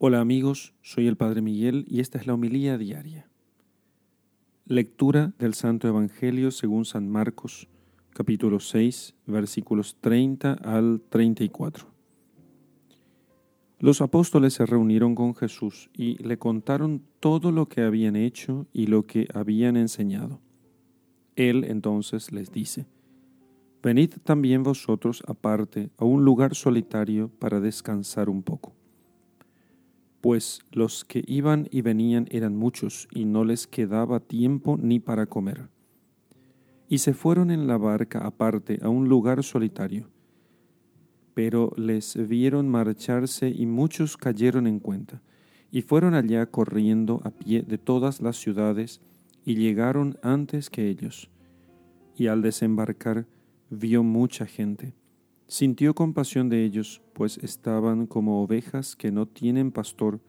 Hola amigos, soy el Padre Miguel y esta es la homilía diaria. Lectura del Santo Evangelio según San Marcos, capítulo 6, versículos 30 al 34. Los apóstoles se reunieron con Jesús y le contaron todo lo que habían hecho y lo que habían enseñado. Él entonces les dice, Venid también vosotros aparte a un lugar solitario para descansar un poco pues los que iban y venían eran muchos y no les quedaba tiempo ni para comer. Y se fueron en la barca aparte a un lugar solitario. Pero les vieron marcharse y muchos cayeron en cuenta, y fueron allá corriendo a pie de todas las ciudades, y llegaron antes que ellos. Y al desembarcar vio mucha gente Sintió compasión de ellos, pues estaban como ovejas que no tienen pastor,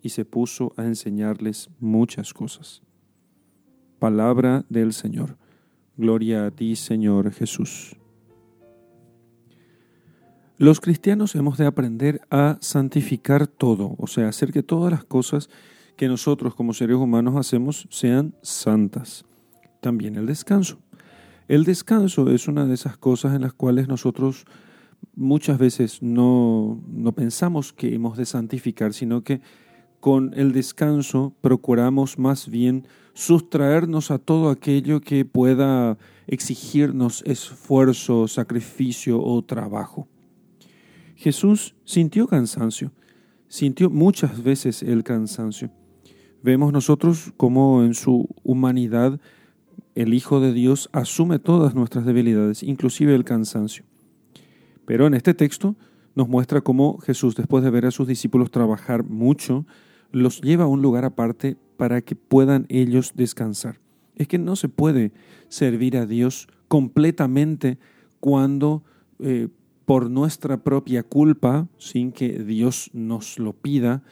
y se puso a enseñarles muchas cosas. Palabra del Señor. Gloria a ti, Señor Jesús. Los cristianos hemos de aprender a santificar todo, o sea, hacer que todas las cosas que nosotros como seres humanos hacemos sean santas. También el descanso. El descanso es una de esas cosas en las cuales nosotros muchas veces no, no pensamos que hemos de santificar, sino que con el descanso procuramos más bien sustraernos a todo aquello que pueda exigirnos esfuerzo, sacrificio o trabajo. Jesús sintió cansancio, sintió muchas veces el cansancio. Vemos nosotros cómo en su humanidad el Hijo de Dios asume todas nuestras debilidades, inclusive el cansancio. Pero en este texto nos muestra cómo Jesús, después de ver a sus discípulos trabajar mucho, los lleva a un lugar aparte para que puedan ellos descansar. Es que no se puede servir a Dios completamente cuando eh, por nuestra propia culpa, sin que Dios nos lo pida,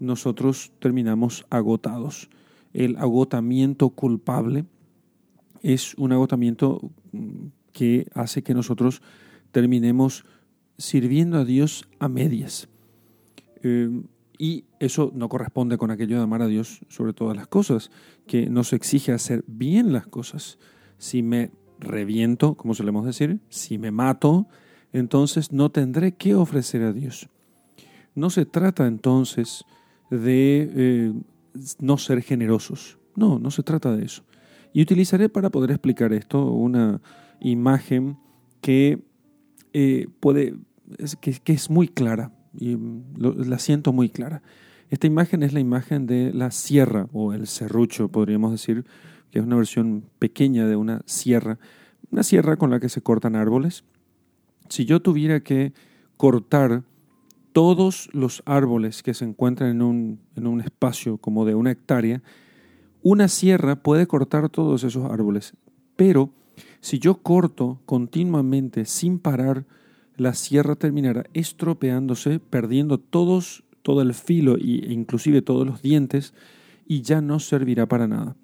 nosotros terminamos agotados. El agotamiento culpable es un agotamiento mm, que hace que nosotros terminemos sirviendo a Dios a medias. Eh, y eso no corresponde con aquello de amar a Dios sobre todas las cosas, que nos exige hacer bien las cosas. Si me reviento, como solemos decir, si me mato, entonces no tendré que ofrecer a Dios. No se trata entonces de eh, no ser generosos. No, no se trata de eso. Y utilizaré para poder explicar esto una imagen que eh, puede, que, es muy clara, y la siento muy clara. Esta imagen es la imagen de la sierra o el serrucho, podríamos decir, que es una versión pequeña de una sierra, una sierra con la que se cortan árboles. Si yo tuviera que cortar todos los árboles que se encuentran en un, en un espacio como de una hectárea, una sierra puede cortar todos esos árboles, pero si yo corto continuamente sin parar, la sierra terminará estropeándose, perdiendo todos, todo el filo e inclusive todos los dientes y ya no servirá para nada.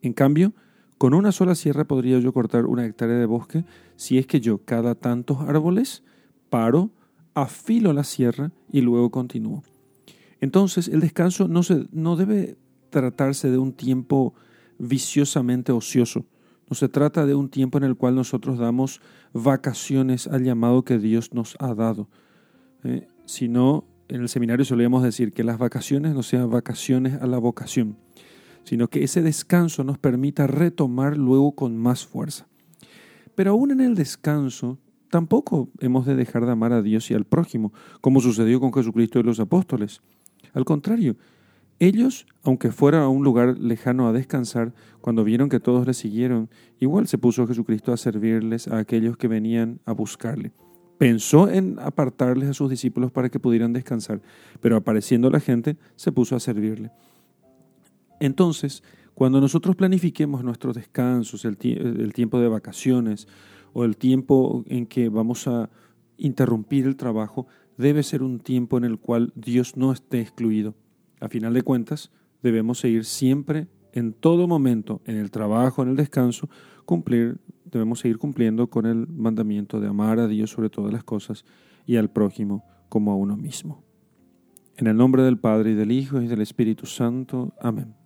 En cambio, con una sola sierra podría yo cortar una hectárea de bosque si es que yo cada tantos árboles paro, afilo la sierra y luego continúo. Entonces el descanso no, se, no debe tratarse de un tiempo viciosamente ocioso, no se trata de un tiempo en el cual nosotros damos vacaciones al llamado que Dios nos ha dado, eh, sino en el seminario solíamos decir que las vacaciones no sean vacaciones a la vocación, sino que ese descanso nos permita retomar luego con más fuerza. Pero aún en el descanso, tampoco hemos de dejar de amar a Dios y al prójimo, como sucedió con Jesucristo y los apóstoles. Al contrario, ellos, aunque fuera a un lugar lejano a descansar, cuando vieron que todos le siguieron, igual se puso Jesucristo a servirles a aquellos que venían a buscarle. Pensó en apartarles a sus discípulos para que pudieran descansar, pero apareciendo la gente, se puso a servirle. Entonces, cuando nosotros planifiquemos nuestros descansos, el, el tiempo de vacaciones o el tiempo en que vamos a interrumpir el trabajo, debe ser un tiempo en el cual Dios no esté excluido a final de cuentas, debemos seguir siempre, en todo momento, en el trabajo, en el descanso, cumplir, debemos seguir cumpliendo con el mandamiento de amar a Dios sobre todas las cosas y al prójimo como a uno mismo. En el nombre del Padre y del Hijo y del Espíritu Santo. Amén.